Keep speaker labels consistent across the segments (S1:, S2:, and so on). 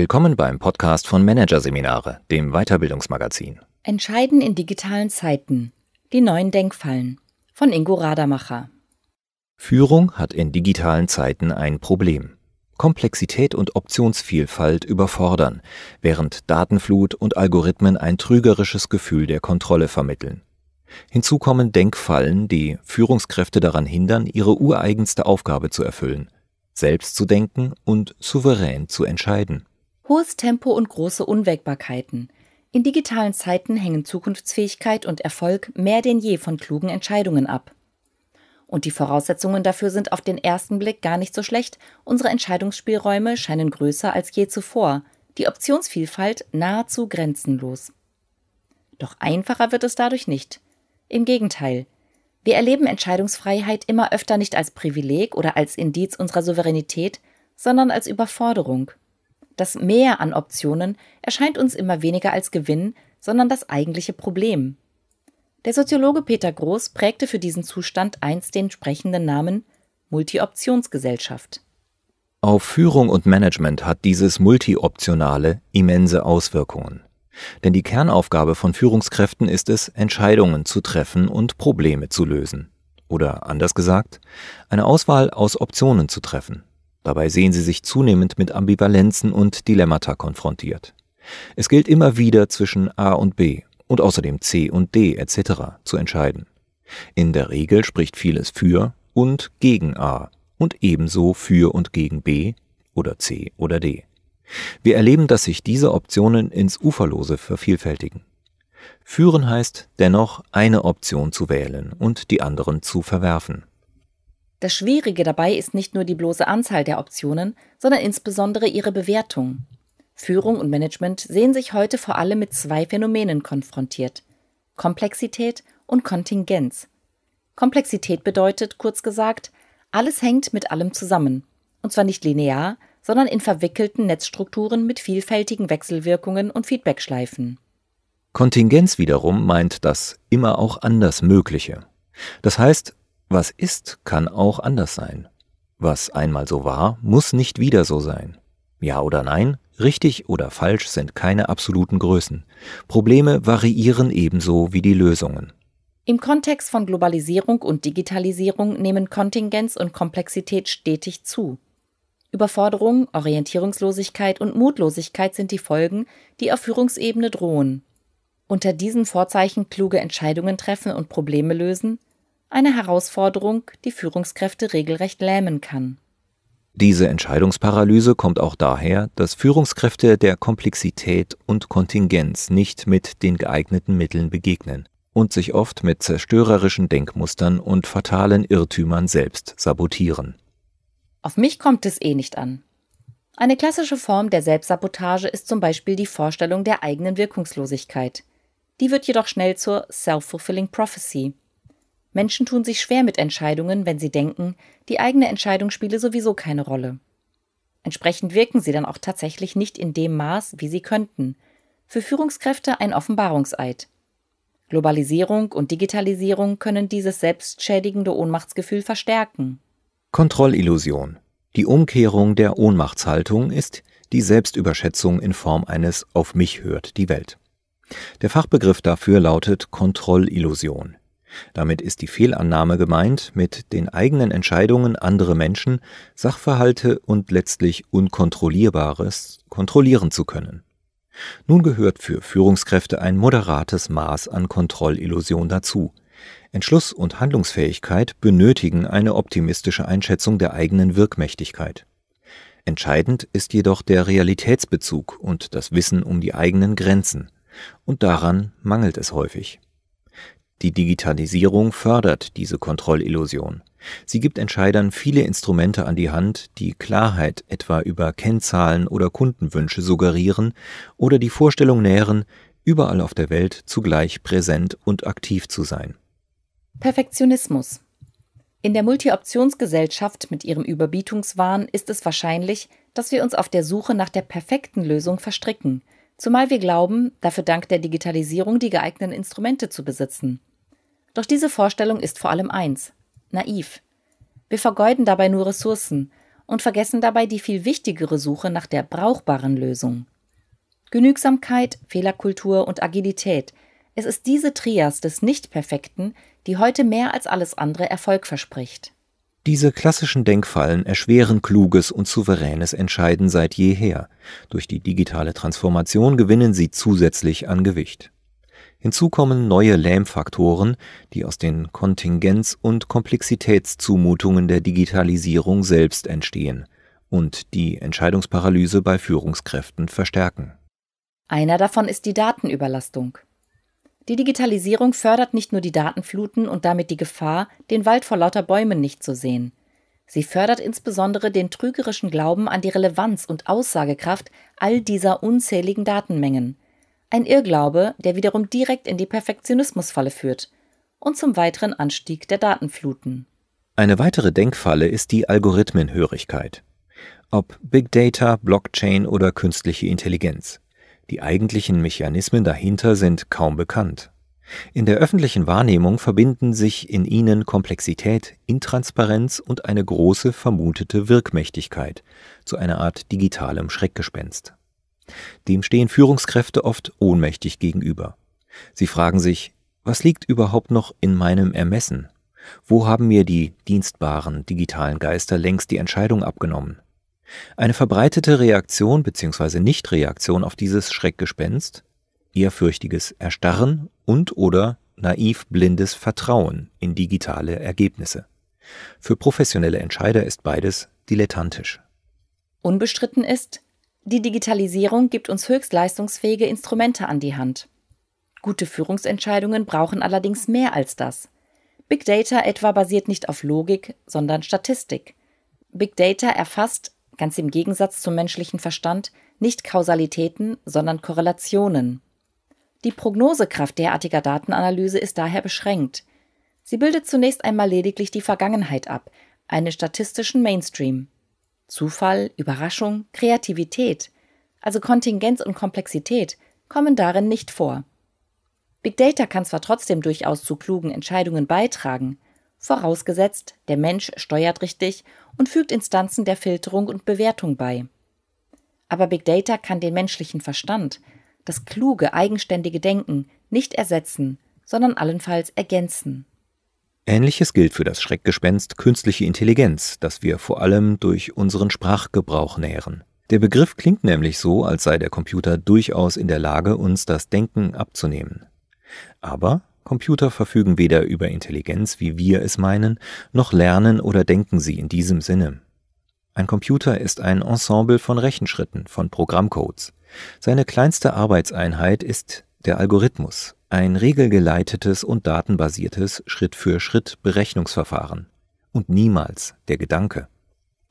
S1: Willkommen beim Podcast von Managerseminare, dem Weiterbildungsmagazin.
S2: Entscheiden in digitalen Zeiten. Die neuen Denkfallen von Ingo Radamacher.
S1: Führung hat in digitalen Zeiten ein Problem. Komplexität und Optionsvielfalt überfordern, während Datenflut und Algorithmen ein trügerisches Gefühl der Kontrolle vermitteln. Hinzu kommen Denkfallen, die Führungskräfte daran hindern, ihre ureigenste Aufgabe zu erfüllen, selbst zu denken und souverän zu entscheiden.
S2: Hohes Tempo und große Unwägbarkeiten. In digitalen Zeiten hängen Zukunftsfähigkeit und Erfolg mehr denn je von klugen Entscheidungen ab. Und die Voraussetzungen dafür sind auf den ersten Blick gar nicht so schlecht. Unsere Entscheidungsspielräume scheinen größer als je zuvor, die Optionsvielfalt nahezu grenzenlos. Doch einfacher wird es dadurch nicht. Im Gegenteil. Wir erleben Entscheidungsfreiheit immer öfter nicht als Privileg oder als Indiz unserer Souveränität, sondern als Überforderung. Das Mehr an Optionen erscheint uns immer weniger als Gewinn, sondern das eigentliche Problem. Der Soziologe Peter Groß prägte für diesen Zustand einst den sprechenden Namen Multi-Optionsgesellschaft.
S1: Auf Führung und Management hat dieses Multi-Optionale immense Auswirkungen. Denn die Kernaufgabe von Führungskräften ist es, Entscheidungen zu treffen und Probleme zu lösen. Oder anders gesagt, eine Auswahl aus Optionen zu treffen. Dabei sehen sie sich zunehmend mit Ambivalenzen und Dilemmata konfrontiert. Es gilt immer wieder zwischen A und B und außerdem C und D etc. zu entscheiden. In der Regel spricht vieles für und gegen A und ebenso für und gegen B oder C oder D. Wir erleben, dass sich diese Optionen ins Uferlose vervielfältigen. Führen heißt dennoch, eine Option zu wählen und die anderen zu verwerfen.
S2: Das Schwierige dabei ist nicht nur die bloße Anzahl der Optionen, sondern insbesondere ihre Bewertung. Führung und Management sehen sich heute vor allem mit zwei Phänomenen konfrontiert Komplexität und Kontingenz. Komplexität bedeutet, kurz gesagt, alles hängt mit allem zusammen, und zwar nicht linear, sondern in verwickelten Netzstrukturen mit vielfältigen Wechselwirkungen und Feedbackschleifen.
S1: Kontingenz wiederum meint das immer auch anders Mögliche. Das heißt, was ist, kann auch anders sein. Was einmal so war, muss nicht wieder so sein. Ja oder nein, richtig oder falsch sind keine absoluten Größen. Probleme variieren ebenso wie die Lösungen.
S2: Im Kontext von Globalisierung und Digitalisierung nehmen Kontingenz und Komplexität stetig zu. Überforderung, Orientierungslosigkeit und Mutlosigkeit sind die Folgen, die auf Führungsebene drohen. Unter diesen Vorzeichen kluge Entscheidungen treffen und Probleme lösen, eine Herausforderung, die Führungskräfte regelrecht lähmen kann.
S1: Diese Entscheidungsparalyse kommt auch daher, dass Führungskräfte der Komplexität und Kontingenz nicht mit den geeigneten Mitteln begegnen und sich oft mit zerstörerischen Denkmustern und fatalen Irrtümern selbst sabotieren.
S2: Auf mich kommt es eh nicht an. Eine klassische Form der Selbstsabotage ist zum Beispiel die Vorstellung der eigenen Wirkungslosigkeit. Die wird jedoch schnell zur self-fulfilling prophecy. Menschen tun sich schwer mit Entscheidungen, wenn sie denken, die eigene Entscheidung spiele sowieso keine Rolle. Entsprechend wirken sie dann auch tatsächlich nicht in dem Maß, wie sie könnten. Für Führungskräfte ein Offenbarungseid. Globalisierung und Digitalisierung können dieses selbstschädigende Ohnmachtsgefühl verstärken.
S1: Kontrollillusion. Die Umkehrung der Ohnmachtshaltung ist die Selbstüberschätzung in Form eines Auf mich hört die Welt. Der Fachbegriff dafür lautet Kontrollillusion. Damit ist die Fehlannahme gemeint, mit den eigenen Entscheidungen andere Menschen, Sachverhalte und letztlich Unkontrollierbares kontrollieren zu können. Nun gehört für Führungskräfte ein moderates Maß an Kontrollillusion dazu, Entschluss und Handlungsfähigkeit benötigen eine optimistische Einschätzung der eigenen Wirkmächtigkeit. Entscheidend ist jedoch der Realitätsbezug und das Wissen um die eigenen Grenzen, und daran mangelt es häufig. Die Digitalisierung fördert diese Kontrollillusion. Sie gibt Entscheidern viele Instrumente an die Hand, die Klarheit etwa über Kennzahlen oder Kundenwünsche suggerieren oder die Vorstellung nähren, überall auf der Welt zugleich präsent und aktiv zu sein.
S2: Perfektionismus. In der Multi-Optionsgesellschaft mit ihrem Überbietungswahn ist es wahrscheinlich, dass wir uns auf der Suche nach der perfekten Lösung verstricken, zumal wir glauben, dafür dank der Digitalisierung die geeigneten Instrumente zu besitzen. Doch diese Vorstellung ist vor allem eins naiv. Wir vergeuden dabei nur Ressourcen und vergessen dabei die viel wichtigere Suche nach der brauchbaren Lösung. Genügsamkeit, Fehlerkultur und Agilität. Es ist diese Trias des Nicht-Perfekten, die heute mehr als alles andere Erfolg verspricht.
S1: Diese klassischen Denkfallen erschweren kluges und souveränes Entscheiden seit jeher. Durch die digitale Transformation gewinnen sie zusätzlich an Gewicht. Hinzu kommen neue Lähmfaktoren, die aus den Kontingenz- und Komplexitätszumutungen der Digitalisierung selbst entstehen und die Entscheidungsparalyse bei Führungskräften verstärken.
S2: Einer davon ist die Datenüberlastung. Die Digitalisierung fördert nicht nur die Datenfluten und damit die Gefahr, den Wald vor lauter Bäumen nicht zu sehen. Sie fördert insbesondere den trügerischen Glauben an die Relevanz und Aussagekraft all dieser unzähligen Datenmengen – ein Irrglaube, der wiederum direkt in die Perfektionismusfalle führt und zum weiteren Anstieg der Datenfluten.
S1: Eine weitere Denkfalle ist die Algorithmenhörigkeit. Ob Big Data, Blockchain oder künstliche Intelligenz. Die eigentlichen Mechanismen dahinter sind kaum bekannt. In der öffentlichen Wahrnehmung verbinden sich in ihnen Komplexität, Intransparenz und eine große vermutete Wirkmächtigkeit zu einer Art digitalem Schreckgespenst. Dem stehen Führungskräfte oft ohnmächtig gegenüber. Sie fragen sich, was liegt überhaupt noch in meinem Ermessen? Wo haben mir die dienstbaren digitalen Geister längst die Entscheidung abgenommen? Eine verbreitete Reaktion bzw. Nichtreaktion auf dieses Schreckgespenst, ehrfürchtiges Erstarren und oder naiv blindes Vertrauen in digitale Ergebnisse. Für professionelle Entscheider ist beides dilettantisch.
S2: Unbestritten ist, die Digitalisierung gibt uns höchst leistungsfähige Instrumente an die Hand. Gute Führungsentscheidungen brauchen allerdings mehr als das. Big Data etwa basiert nicht auf Logik, sondern Statistik. Big Data erfasst, ganz im Gegensatz zum menschlichen Verstand, nicht Kausalitäten, sondern Korrelationen. Die Prognosekraft derartiger Datenanalyse ist daher beschränkt. Sie bildet zunächst einmal lediglich die Vergangenheit ab, einen statistischen Mainstream. Zufall, Überraschung, Kreativität, also Kontingenz und Komplexität, kommen darin nicht vor. Big Data kann zwar trotzdem durchaus zu klugen Entscheidungen beitragen, vorausgesetzt, der Mensch steuert richtig und fügt Instanzen der Filterung und Bewertung bei. Aber Big Data kann den menschlichen Verstand, das kluge, eigenständige Denken nicht ersetzen, sondern allenfalls ergänzen.
S1: Ähnliches gilt für das Schreckgespenst künstliche Intelligenz, das wir vor allem durch unseren Sprachgebrauch nähren. Der Begriff klingt nämlich so, als sei der Computer durchaus in der Lage, uns das Denken abzunehmen. Aber Computer verfügen weder über Intelligenz, wie wir es meinen, noch lernen oder denken sie in diesem Sinne. Ein Computer ist ein Ensemble von Rechenschritten, von Programmcodes. Seine kleinste Arbeitseinheit ist der Algorithmus, ein regelgeleitetes und datenbasiertes Schritt-für-Schritt-Berechnungsverfahren und niemals der Gedanke.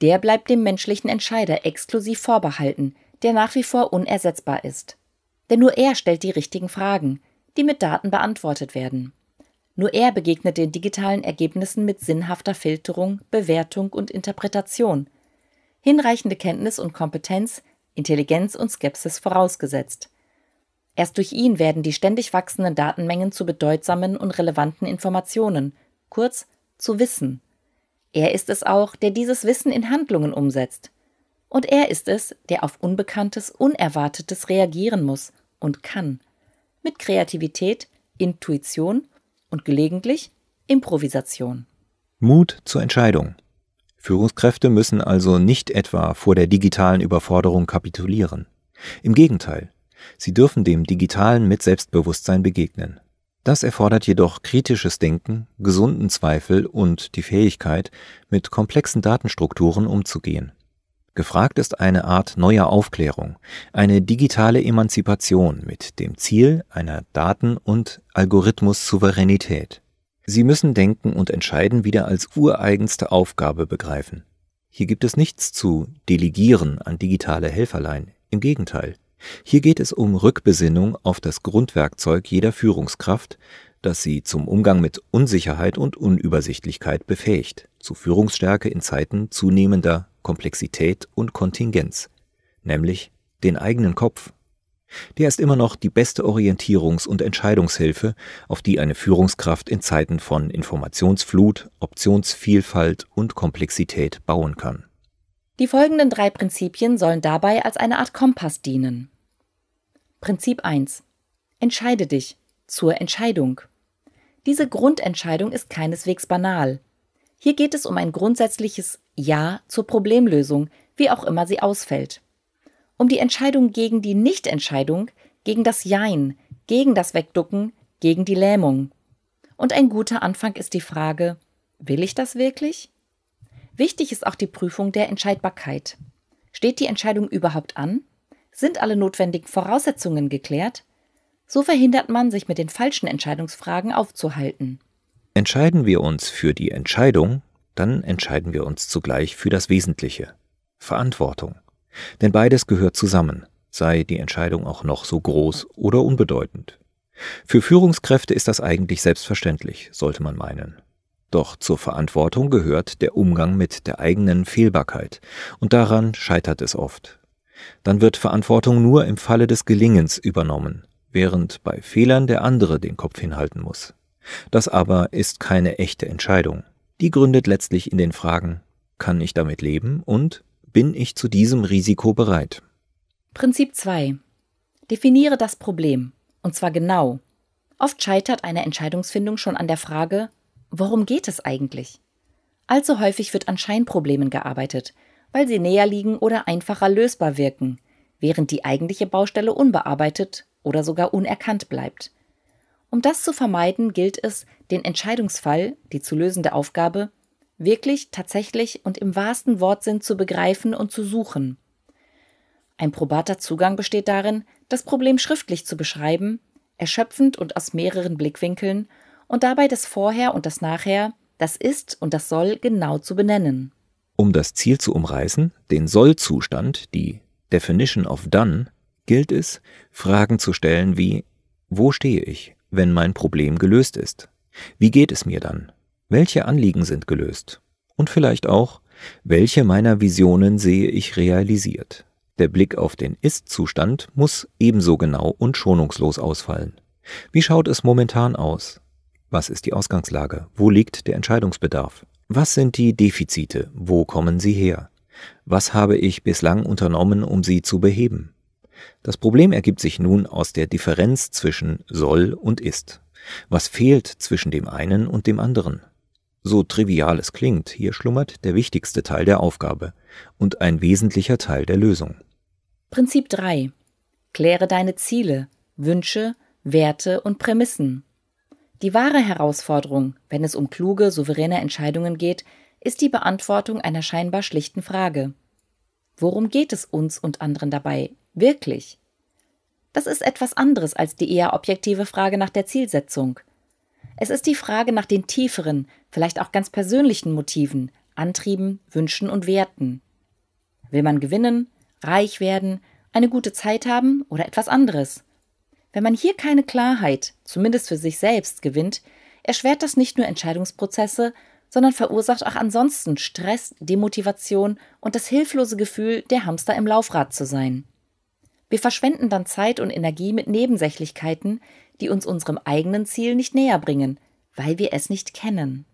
S2: Der bleibt dem menschlichen Entscheider exklusiv vorbehalten, der nach wie vor unersetzbar ist. Denn nur er stellt die richtigen Fragen, die mit Daten beantwortet werden. Nur er begegnet den digitalen Ergebnissen mit sinnhafter Filterung, Bewertung und Interpretation. Hinreichende Kenntnis und Kompetenz, Intelligenz und Skepsis vorausgesetzt. Erst durch ihn werden die ständig wachsenden Datenmengen zu bedeutsamen und relevanten Informationen, kurz zu Wissen. Er ist es auch, der dieses Wissen in Handlungen umsetzt. Und er ist es, der auf Unbekanntes, Unerwartetes reagieren muss und kann. Mit Kreativität, Intuition und gelegentlich Improvisation.
S1: Mut zur Entscheidung. Führungskräfte müssen also nicht etwa vor der digitalen Überforderung kapitulieren. Im Gegenteil, Sie dürfen dem Digitalen mit Selbstbewusstsein begegnen. Das erfordert jedoch kritisches Denken, gesunden Zweifel und die Fähigkeit, mit komplexen Datenstrukturen umzugehen. Gefragt ist eine Art neuer Aufklärung, eine digitale Emanzipation mit dem Ziel einer Daten- und Algorithmus-Souveränität. Sie müssen Denken und Entscheiden wieder als ureigenste Aufgabe begreifen. Hier gibt es nichts zu delegieren an digitale Helferlein. Im Gegenteil, hier geht es um Rückbesinnung auf das Grundwerkzeug jeder Führungskraft, das sie zum Umgang mit Unsicherheit und Unübersichtlichkeit befähigt, zu Führungsstärke in Zeiten zunehmender Komplexität und Kontingenz, nämlich den eigenen Kopf. Der ist immer noch die beste Orientierungs- und Entscheidungshilfe, auf die eine Führungskraft in Zeiten von Informationsflut, Optionsvielfalt und Komplexität bauen kann.
S2: Die folgenden drei Prinzipien sollen dabei als eine Art Kompass dienen. Prinzip 1. Entscheide dich zur Entscheidung. Diese Grundentscheidung ist keineswegs banal. Hier geht es um ein grundsätzliches Ja zur Problemlösung, wie auch immer sie ausfällt. Um die Entscheidung gegen die Nichtentscheidung, gegen das Jein, gegen das Wegducken, gegen die Lähmung. Und ein guter Anfang ist die Frage, will ich das wirklich? Wichtig ist auch die Prüfung der Entscheidbarkeit. Steht die Entscheidung überhaupt an? Sind alle notwendigen Voraussetzungen geklärt? So verhindert man, sich mit den falschen Entscheidungsfragen aufzuhalten.
S1: Entscheiden wir uns für die Entscheidung, dann entscheiden wir uns zugleich für das Wesentliche Verantwortung. Denn beides gehört zusammen, sei die Entscheidung auch noch so groß oder unbedeutend. Für Führungskräfte ist das eigentlich selbstverständlich, sollte man meinen. Doch zur Verantwortung gehört der Umgang mit der eigenen Fehlbarkeit, und daran scheitert es oft. Dann wird Verantwortung nur im Falle des Gelingens übernommen, während bei Fehlern der andere den Kopf hinhalten muss. Das aber ist keine echte Entscheidung. Die gründet letztlich in den Fragen, kann ich damit leben und bin ich zu diesem Risiko bereit?
S2: Prinzip 2. Definiere das Problem, und zwar genau. Oft scheitert eine Entscheidungsfindung schon an der Frage, worum geht es eigentlich? Allzu häufig wird an Scheinproblemen gearbeitet, weil sie näher liegen oder einfacher lösbar wirken, während die eigentliche Baustelle unbearbeitet oder sogar unerkannt bleibt. Um das zu vermeiden, gilt es, den Entscheidungsfall, die zu lösende Aufgabe, wirklich, tatsächlich und im wahrsten Wortsinn zu begreifen und zu suchen. Ein probater Zugang besteht darin, das Problem schriftlich zu beschreiben, erschöpfend und aus mehreren Blickwinkeln und dabei das Vorher und das Nachher, das Ist und das Soll genau zu benennen.
S1: Um das Ziel zu umreißen, den Soll-Zustand, die Definition of Done, gilt es, Fragen zu stellen wie Wo stehe ich, wenn mein Problem gelöst ist? Wie geht es mir dann? Welche Anliegen sind gelöst? Und vielleicht auch, welche meiner Visionen sehe ich realisiert? Der Blick auf den Ist-Zustand muss ebenso genau und schonungslos ausfallen. Wie schaut es momentan aus? Was ist die Ausgangslage? Wo liegt der Entscheidungsbedarf? Was sind die Defizite? Wo kommen sie her? Was habe ich bislang unternommen, um sie zu beheben? Das Problem ergibt sich nun aus der Differenz zwischen soll und ist. Was fehlt zwischen dem einen und dem anderen? So trivial es klingt, hier schlummert der wichtigste Teil der Aufgabe und ein wesentlicher Teil der Lösung.
S2: Prinzip 3. Kläre deine Ziele, Wünsche, Werte und Prämissen. Die wahre Herausforderung, wenn es um kluge, souveräne Entscheidungen geht, ist die Beantwortung einer scheinbar schlichten Frage. Worum geht es uns und anderen dabei wirklich? Das ist etwas anderes als die eher objektive Frage nach der Zielsetzung. Es ist die Frage nach den tieferen, vielleicht auch ganz persönlichen Motiven, Antrieben, Wünschen und Werten. Will man gewinnen, reich werden, eine gute Zeit haben oder etwas anderes? Wenn man hier keine Klarheit, zumindest für sich selbst, gewinnt, erschwert das nicht nur Entscheidungsprozesse, sondern verursacht auch ansonsten Stress, Demotivation und das hilflose Gefühl, der Hamster im Laufrad zu sein. Wir verschwenden dann Zeit und Energie mit Nebensächlichkeiten, die uns unserem eigenen Ziel nicht näher bringen, weil wir es nicht kennen.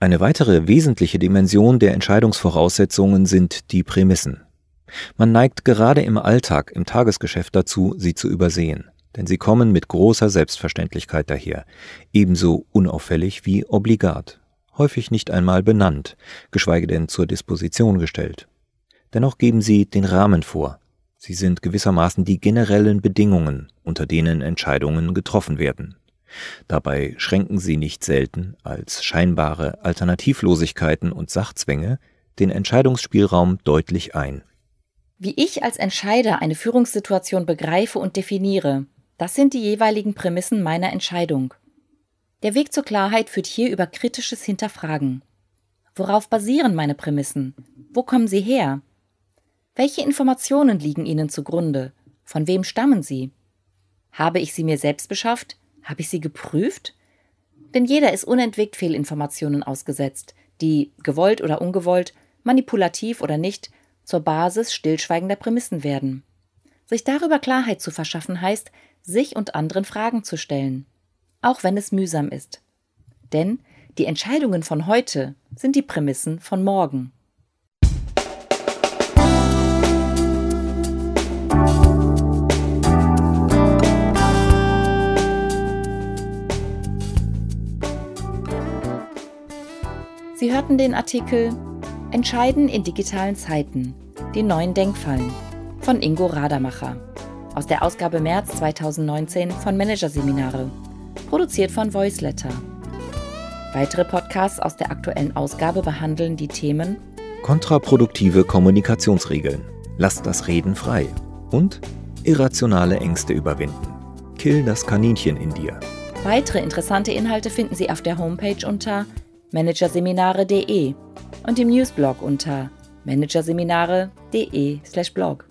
S1: Eine weitere wesentliche Dimension der Entscheidungsvoraussetzungen sind die Prämissen. Man neigt gerade im Alltag, im Tagesgeschäft dazu, sie zu übersehen, denn sie kommen mit großer Selbstverständlichkeit daher, ebenso unauffällig wie obligat, häufig nicht einmal benannt, geschweige denn zur Disposition gestellt. Dennoch geben sie den Rahmen vor, Sie sind gewissermaßen die generellen Bedingungen, unter denen Entscheidungen getroffen werden. Dabei schränken sie nicht selten als scheinbare Alternativlosigkeiten und Sachzwänge den Entscheidungsspielraum deutlich ein.
S2: Wie ich als Entscheider eine Führungssituation begreife und definiere, das sind die jeweiligen Prämissen meiner Entscheidung. Der Weg zur Klarheit führt hier über kritisches Hinterfragen. Worauf basieren meine Prämissen? Wo kommen sie her? Welche Informationen liegen Ihnen zugrunde? Von wem stammen sie? Habe ich sie mir selbst beschafft? Habe ich sie geprüft? Denn jeder ist unentwegt Fehlinformationen ausgesetzt, die, gewollt oder ungewollt, manipulativ oder nicht, zur Basis stillschweigender Prämissen werden. Sich darüber Klarheit zu verschaffen heißt, sich und anderen Fragen zu stellen, auch wenn es mühsam ist. Denn die Entscheidungen von heute sind die Prämissen von morgen. Sie hörten den Artikel Entscheiden in digitalen Zeiten, die neuen Denkfallen von Ingo Radamacher aus der Ausgabe März 2019 von Managerseminare, produziert von Voiceletter. Weitere Podcasts aus der aktuellen Ausgabe behandeln die Themen
S1: Kontraproduktive Kommunikationsregeln. Lasst das Reden frei. Und irrationale Ängste überwinden. Kill das Kaninchen in dir.
S2: Weitere interessante Inhalte finden Sie auf der Homepage unter managerseminare.de und im Newsblog unter managerseminare.de/blog.